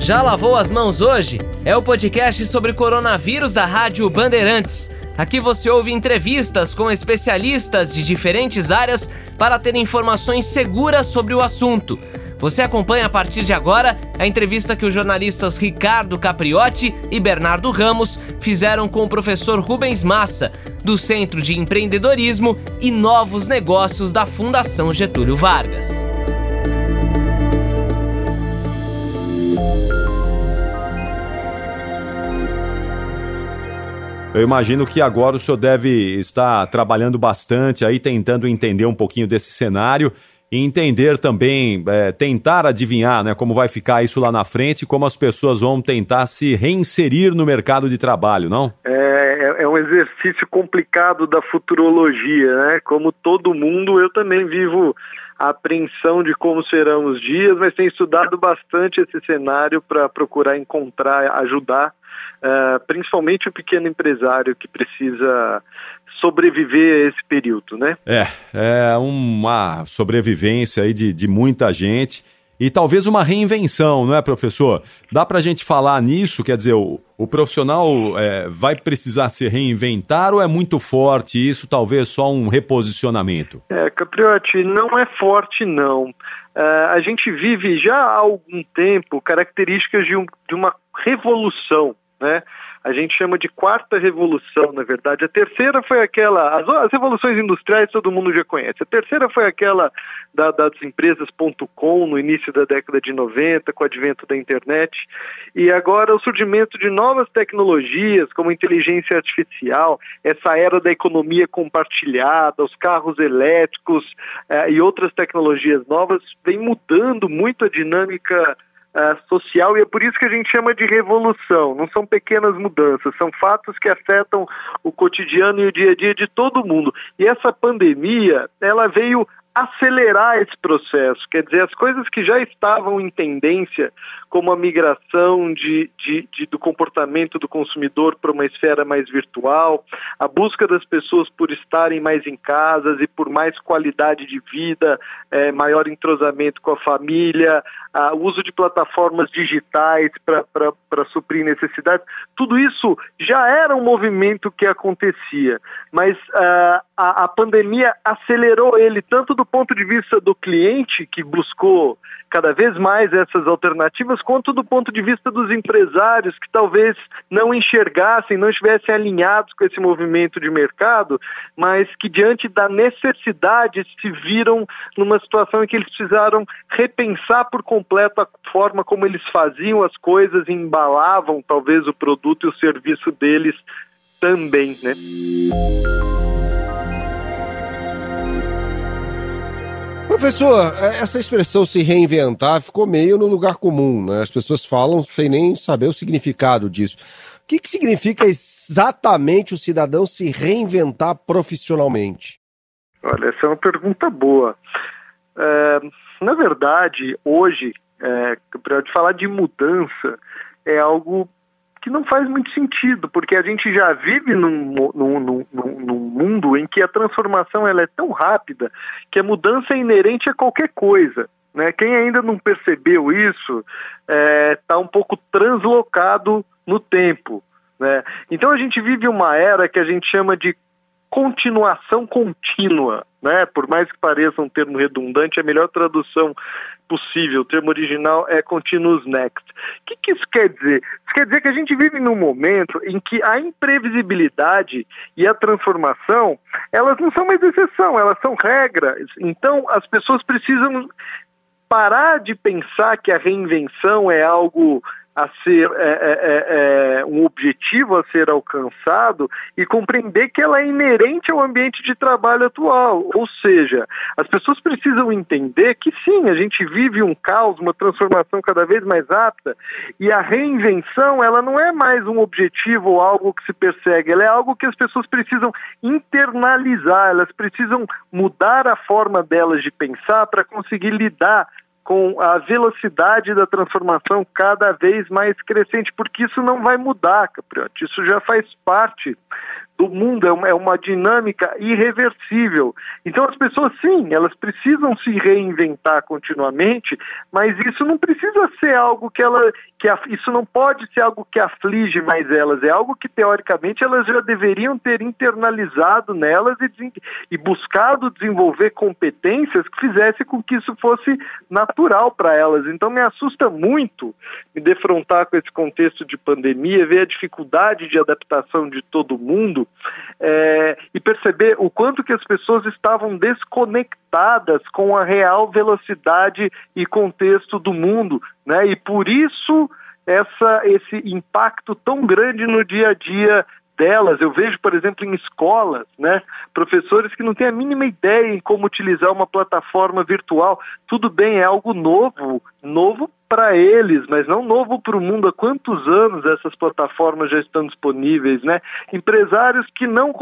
Já lavou as mãos hoje? É o podcast sobre coronavírus da Rádio Bandeirantes. Aqui você ouve entrevistas com especialistas de diferentes áreas para ter informações seguras sobre o assunto. Você acompanha a partir de agora a entrevista que os jornalistas Ricardo Capriotti e Bernardo Ramos fizeram com o professor Rubens Massa, do Centro de Empreendedorismo e Novos Negócios da Fundação Getúlio Vargas. Eu imagino que agora o senhor deve estar trabalhando bastante aí, tentando entender um pouquinho desse cenário e entender também, é, tentar adivinhar né, como vai ficar isso lá na frente como as pessoas vão tentar se reinserir no mercado de trabalho, não? É, é, é um exercício complicado da futurologia, né? Como todo mundo, eu também vivo apreensão de como serão os dias, mas tenho estudado bastante esse cenário para procurar encontrar, ajudar uh, principalmente o pequeno empresário que precisa sobreviver a esse período, né? É, é uma sobrevivência aí de, de muita gente e talvez uma reinvenção, não é, professor? Dá para a gente falar nisso? Quer dizer, o, o profissional é, vai precisar se reinventar ou é muito forte isso, talvez só um reposicionamento? É, Capriotti, não é forte, não. Uh, a gente vive já há algum tempo características de, um, de uma revolução né? A gente chama de quarta revolução, na verdade. A terceira foi aquela, as, as revoluções industriais todo mundo já conhece. A terceira foi aquela da, das empresas.com no início da década de 90, com o advento da internet. E agora o surgimento de novas tecnologias, como inteligência artificial, essa era da economia compartilhada, os carros elétricos eh, e outras tecnologias novas, vem mudando muito a dinâmica uh, social e é por isso que a gente chama de revolução. Não são pequenas mudanças, são fatos que afetam o cotidiano e o dia a dia de todo mundo. E essa pandemia, ela veio acelerar esse processo. Quer dizer, as coisas que já estavam em tendência, como a migração de, de, de, do comportamento do consumidor para uma esfera mais virtual, a busca das pessoas por estarem mais em casas e por mais qualidade de vida, é, maior entrosamento com a família, o uso de plataformas digitais para suprir necessidades, tudo isso já era um movimento que acontecia, mas uh, a, a pandemia acelerou ele tanto do ponto de vista do cliente que buscou cada vez mais essas alternativas, quanto do ponto de vista dos empresários que talvez não enxergassem, não estivessem alinhados com esse movimento de mercado, mas que diante da necessidade se viram numa situação em que eles precisaram repensar por completo a forma como eles faziam as coisas e embalavam talvez o produto e o serviço deles também, né? Professor, é, essa expressão se reinventar ficou meio no lugar comum, né? As pessoas falam sem nem saber o significado disso. O que, que significa exatamente o cidadão se reinventar profissionalmente? Olha, essa é uma pergunta boa. É, na verdade, hoje, é, para falar de mudança, é algo que não faz muito sentido, porque a gente já vive num, num, num, num, mundo em que a transformação ela é tão rápida que a mudança é inerente a qualquer coisa. Né? Quem ainda não percebeu isso está é, tá um pouco translocado no tempo. Né? Então a gente vive uma era que a gente chama de continuação contínua, né? Por mais que pareça um termo redundante, a melhor tradução possível, o termo original é continuous next. O que, que isso quer dizer? Isso quer dizer que a gente vive num momento em que a imprevisibilidade e a transformação, elas não são mais exceção, elas são regras. Então, as pessoas precisam parar de pensar que a reinvenção é algo a ser é, é, é, é, um objetivo a ser alcançado e compreender que ela é inerente ao ambiente de trabalho atual. Ou seja, as pessoas precisam entender que sim, a gente vive um caos, uma transformação cada vez mais rápida e a reinvenção ela não é mais um objetivo ou algo que se persegue, ela é algo que as pessoas precisam internalizar, elas precisam mudar a forma delas de pensar para conseguir lidar com a velocidade da transformação cada vez mais crescente, porque isso não vai mudar, Capriotti. Isso já faz parte do mundo, é uma, é uma dinâmica irreversível. Então as pessoas, sim, elas precisam se reinventar continuamente, mas isso não precisa ser algo que ela, que isso não pode ser algo que aflige mais elas, é algo que teoricamente elas já deveriam ter internalizado nelas e, e buscado desenvolver competências que fizesse com que isso fosse natural para elas. Então me assusta muito me defrontar com esse contexto de pandemia, ver a dificuldade de adaptação de todo mundo é, e perceber o quanto que as pessoas estavam desconectadas com a real velocidade e contexto do mundo, né? E por isso essa, esse impacto tão grande no dia a dia delas. Eu vejo, por exemplo, em escolas, né, professores que não têm a mínima ideia em como utilizar uma plataforma virtual. Tudo bem, é algo novo, novo para eles, mas não novo para o mundo. Há quantos anos essas plataformas já estão disponíveis, né? Empresários que não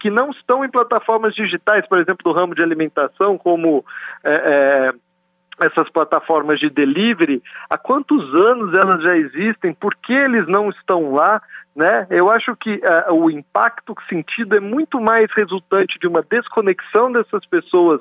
que não estão em plataformas digitais, por exemplo, do ramo de alimentação, como é, é, essas plataformas de delivery, há quantos anos elas já existem? Por que eles não estão lá? Né? Eu acho que uh, o impacto sentido é muito mais resultante de uma desconexão dessas pessoas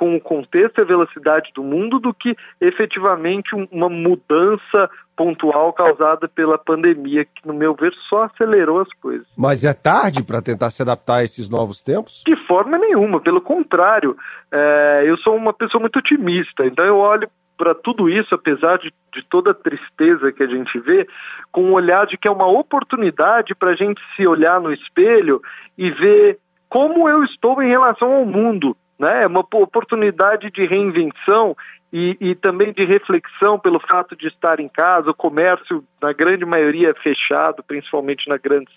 com o contexto e a velocidade do mundo do que efetivamente um, uma mudança pontual causada pela pandemia, que, no meu ver, só acelerou as coisas. Mas é tarde para tentar se adaptar a esses novos tempos? De forma nenhuma, pelo contrário. É, eu sou uma pessoa muito otimista, então eu olho para tudo isso, apesar de, de, toda a tristeza que a gente vê, com um olhar de que é uma oportunidade para a gente se olhar no espelho e ver como eu estou em relação ao mundo. Né? É uma oportunidade de reinvenção e, e, também de reflexão pelo fato de estar em casa, o comércio, na grande maioria, fechado, principalmente na grande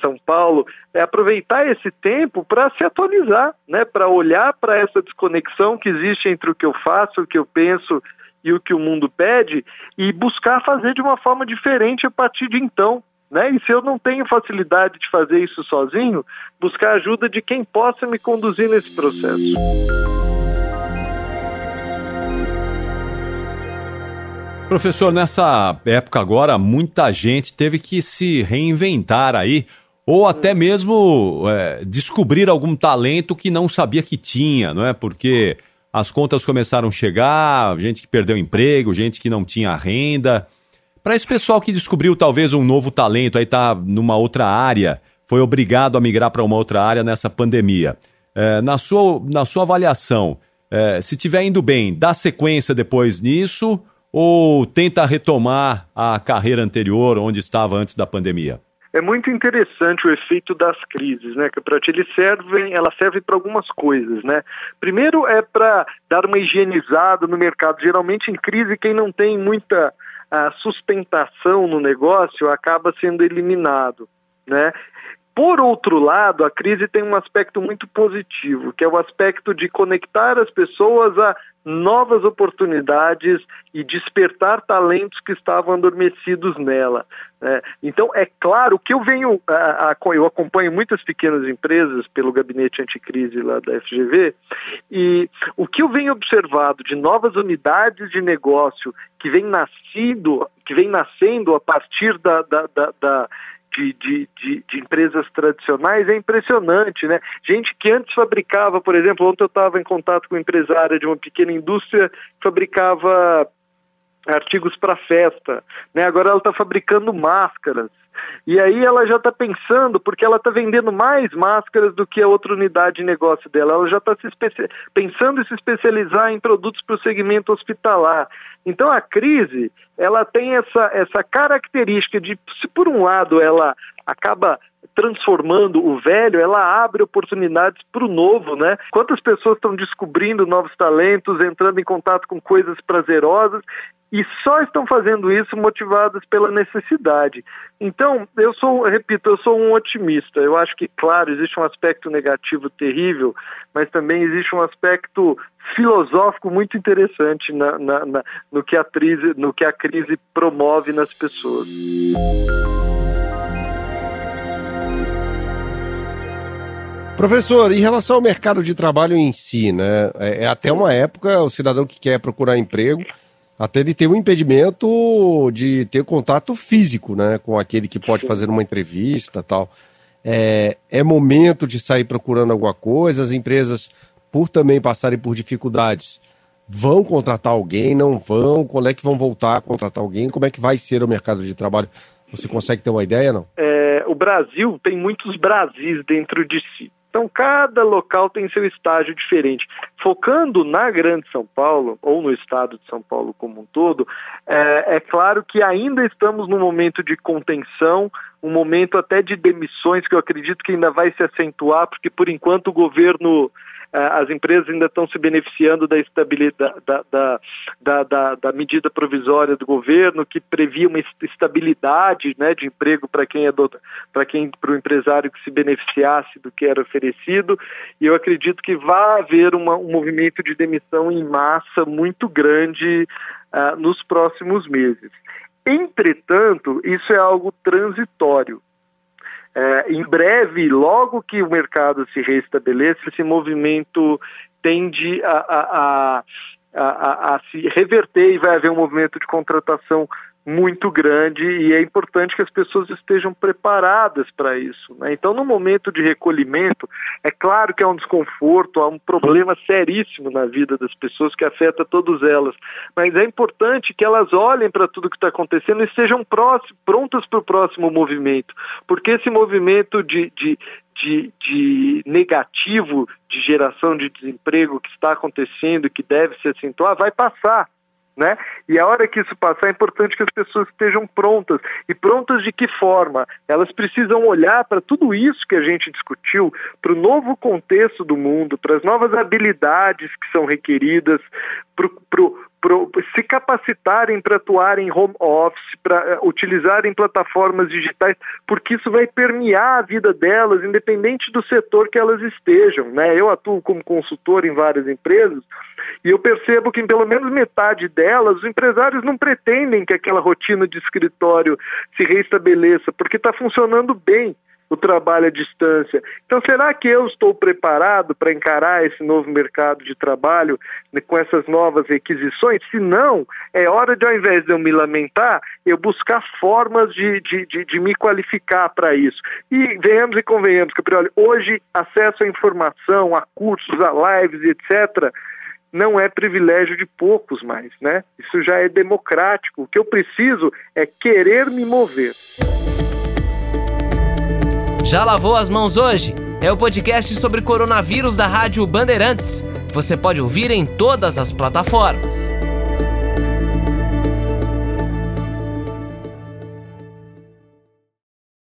São Paulo. É aproveitar esse tempo para se atualizar, né? para olhar para essa desconexão que existe entre o que eu faço, o que eu penso e o que o mundo pede e buscar fazer de uma forma diferente a partir de então. Né? E se eu não tenho facilidade de fazer isso sozinho, buscar ajuda de quem possa me conduzir nesse processo. Professor, nessa época agora, muita gente teve que se reinventar aí, ou até mesmo é, descobrir algum talento que não sabia que tinha, não é? Porque as contas começaram a chegar, gente que perdeu emprego, gente que não tinha renda. Para esse pessoal que descobriu talvez um novo talento, aí está numa outra área, foi obrigado a migrar para uma outra área nessa pandemia. É, na, sua, na sua avaliação, é, se estiver indo bem, dá sequência depois nisso ou tenta retomar a carreira anterior, onde estava antes da pandemia? é muito interessante o efeito das crises, né? Que para eles servem, ela serve para algumas coisas, né? Primeiro é para dar uma higienizada no mercado. Geralmente em crise quem não tem muita a sustentação no negócio acaba sendo eliminado, né? Por outro lado, a crise tem um aspecto muito positivo, que é o aspecto de conectar as pessoas a novas oportunidades e despertar talentos que estavam adormecidos nela. Né? Então, é claro que eu venho, a, a, eu acompanho muitas pequenas empresas pelo gabinete anticrise lá da FGV, e o que eu venho observado de novas unidades de negócio que vem nascido, que vem nascendo a partir da, da, da, da de, de, de, de, empresas tradicionais é impressionante, né? Gente que antes fabricava, por exemplo, ontem eu estava em contato com uma empresária de uma pequena indústria que fabricava artigos para festa, né? Agora ela está fabricando máscaras. E aí ela já está pensando, porque ela está vendendo mais máscaras do que a outra unidade de negócio dela. Ela já está pensando em se especializar em produtos para o segmento hospitalar. Então a crise, ela tem essa, essa característica de, se por um lado ela acaba transformando o velho, ela abre oportunidades para o novo, né? Quantas pessoas estão descobrindo novos talentos, entrando em contato com coisas prazerosas e só estão fazendo isso motivadas pela necessidade. Então, eu sou, repito, eu sou um otimista. Eu acho que, claro, existe um aspecto negativo terrível, mas também existe um aspecto filosófico muito interessante na, na, na, no, que a crise, no que a crise promove nas pessoas. Professor, em relação ao mercado de trabalho em si, né? É, é até uma época o cidadão que quer procurar emprego até ele ter um impedimento de ter contato físico, né, com aquele que pode fazer uma entrevista tal. É, é momento de sair procurando alguma coisa, as empresas, por também passarem por dificuldades, vão contratar alguém, não vão? Quando é que vão voltar a contratar alguém? Como é que vai ser o mercado de trabalho? Você consegue ter uma ideia, não? É, o Brasil tem muitos Brasis dentro de si. Então, cada local tem seu estágio diferente. Focando na Grande São Paulo, ou no estado de São Paulo como um todo, é, é claro que ainda estamos num momento de contenção, um momento até de demissões, que eu acredito que ainda vai se acentuar, porque por enquanto o governo as empresas ainda estão se beneficiando da estabilidade da, da, da, da, da medida provisória do governo que previa uma estabilidade né, de emprego para quem é para quem para o empresário que se beneficiasse do que era oferecido e eu acredito que vai haver uma, um movimento de demissão em massa muito grande uh, nos próximos meses. Entretanto, isso é algo transitório. É, em breve, logo que o mercado se restabeleça, esse movimento tende a, a, a, a, se reverter e vai haver um movimento de contratação muito grande e é importante que as pessoas estejam preparadas para isso. Né? Então, no momento de recolhimento, é claro que há um desconforto, há um problema seríssimo na vida das pessoas que afeta todas elas, mas é importante que elas olhem para tudo que está acontecendo e estejam prontas para o próximo movimento, porque esse movimento de, de, de, de, negativo de geração de desemprego que está acontecendo que deve se acentuar vai passar. Né? E a hora que isso passar, é importante que as pessoas estejam prontas. E prontas de que forma? Elas precisam olhar para tudo isso que a gente discutiu, para o novo contexto do mundo, para as novas habilidades que são requeridas, para pro, se capacitarem para atuar em home office, para eh, utilizarem plataformas digitais, porque isso vai permear a vida delas, independente do setor que elas estejam. Né? Eu atuo como consultor em várias empresas e eu percebo que em pelo menos metade delas, os empresários não pretendem que aquela rotina de escritório se restabeleça, porque está funcionando bem o trabalho à distância. Então, será que eu estou preparado para encarar esse novo mercado de trabalho né, com essas novas requisições? Se não, é hora de, ao invés de eu me lamentar, eu buscar formas de, de, de, de me qualificar para isso. E venhamos e convenhamos, Caprioli, hoje acesso à informação, a cursos, a lives, etc., não é privilégio de poucos mais, né? Isso já é democrático. O que eu preciso é querer me mover. Já lavou as mãos hoje? É o podcast sobre coronavírus da Rádio Bandeirantes. Você pode ouvir em todas as plataformas.